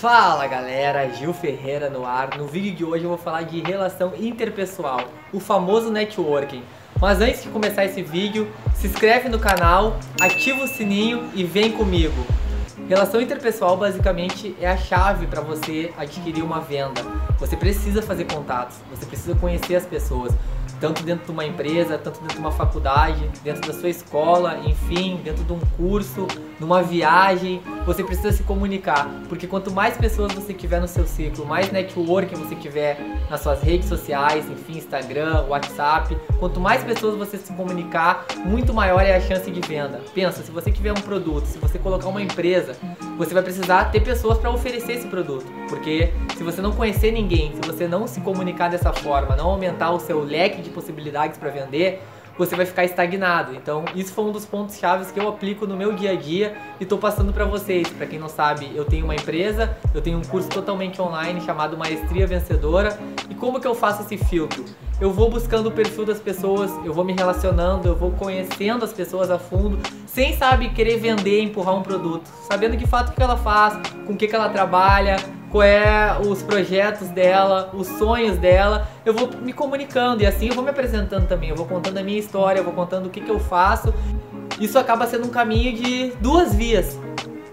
Fala galera, Gil Ferreira no ar. No vídeo de hoje eu vou falar de relação interpessoal, o famoso networking. Mas antes de começar esse vídeo, se inscreve no canal, ativa o sininho e vem comigo. Relação interpessoal basicamente é a chave para você adquirir uma venda. Você precisa fazer contatos, você precisa conhecer as pessoas tanto dentro de uma empresa, tanto dentro de uma faculdade, dentro da sua escola, enfim, dentro de um curso, numa viagem, você precisa se comunicar, porque quanto mais pessoas você tiver no seu ciclo, mais networking você tiver nas suas redes sociais, enfim, Instagram, WhatsApp, quanto mais pessoas você se comunicar, muito maior é a chance de venda. Pensa, se você tiver um produto, se você colocar uma empresa, você vai precisar ter pessoas para oferecer esse produto, porque se você não conhecer ninguém, se você não se comunicar dessa forma, não aumentar o seu leque de possibilidades para vender, você vai ficar estagnado. Então, isso foi um dos pontos chaves que eu aplico no meu dia a dia e estou passando para vocês. Para quem não sabe, eu tenho uma empresa, eu tenho um curso totalmente online chamado Maestria Vencedora. E como que eu faço esse filtro? Eu vou buscando o perfil das pessoas, eu vou me relacionando, eu vou conhecendo as pessoas a fundo, sem sabe querer vender, empurrar um produto, sabendo de fato o que ela faz, com o que, que ela trabalha, qual é os projetos dela, os sonhos dela. Eu vou me comunicando e assim eu vou me apresentando também. Eu vou contando a minha história, eu vou contando o que, que eu faço. Isso acaba sendo um caminho de duas vias.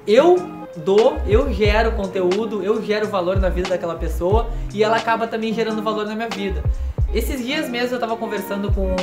Eu dou, eu gero conteúdo, eu gero valor na vida daquela pessoa e ela acaba também gerando valor na minha vida. Esses dias mesmo eu tava conversando com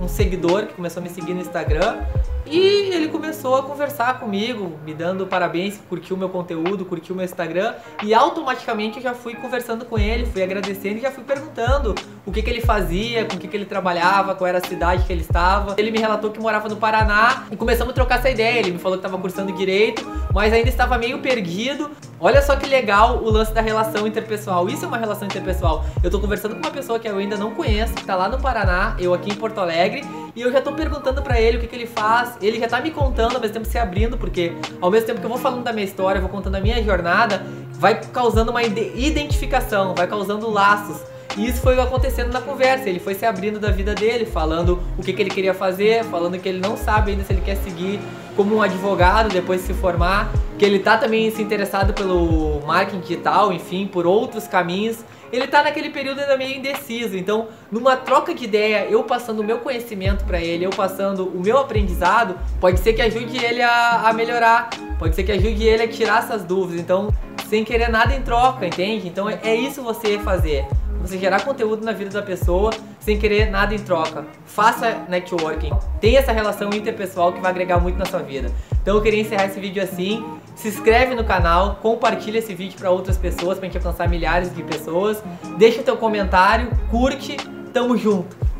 um seguidor que começou a me seguir no Instagram e ele começou a conversar comigo, me dando parabéns, curtiu meu conteúdo, curtiu meu Instagram e automaticamente eu já fui conversando com ele, fui agradecendo e já fui perguntando o que, que ele fazia, com o que, que ele trabalhava, qual era a cidade que ele estava. Ele me relatou que morava no Paraná e começamos a trocar essa ideia. Ele me falou que estava cursando direito, mas ainda estava meio perdido. Olha só que legal o lance da relação interpessoal. Isso é uma relação interpessoal. Eu tô conversando com uma pessoa que eu ainda não conheço, que tá lá no Paraná, eu aqui em Porto Alegre, e eu já tô perguntando para ele o que, que ele faz. Ele já tá me contando, ao mesmo tempo se abrindo, porque ao mesmo tempo que eu vou falando da minha história, vou contando a minha jornada, vai causando uma identificação, vai causando laços. E isso foi acontecendo na conversa. Ele foi se abrindo da vida dele, falando o que, que ele queria fazer, falando que ele não sabe ainda se ele quer seguir como um advogado depois de se formar, que ele tá também se interessado pelo marketing digital, enfim, por outros caminhos ele tá naquele período ainda meio indeciso. Então, numa troca de ideia, eu passando o meu conhecimento para ele, eu passando o meu aprendizado, pode ser que ajude ele a, a melhorar, pode ser que ajude ele a tirar essas dúvidas. Então, sem querer nada em troca, entende? Então, é, isso você fazer você gerar conteúdo na vida da pessoa sem querer nada em troca. Faça networking, tenha essa relação interpessoal que vai agregar muito na sua vida. Então eu queria encerrar esse vídeo assim. Se inscreve no canal, compartilha esse vídeo para outras pessoas, para a gente alcançar milhares de pessoas. Deixa o teu comentário, curte, tamo junto!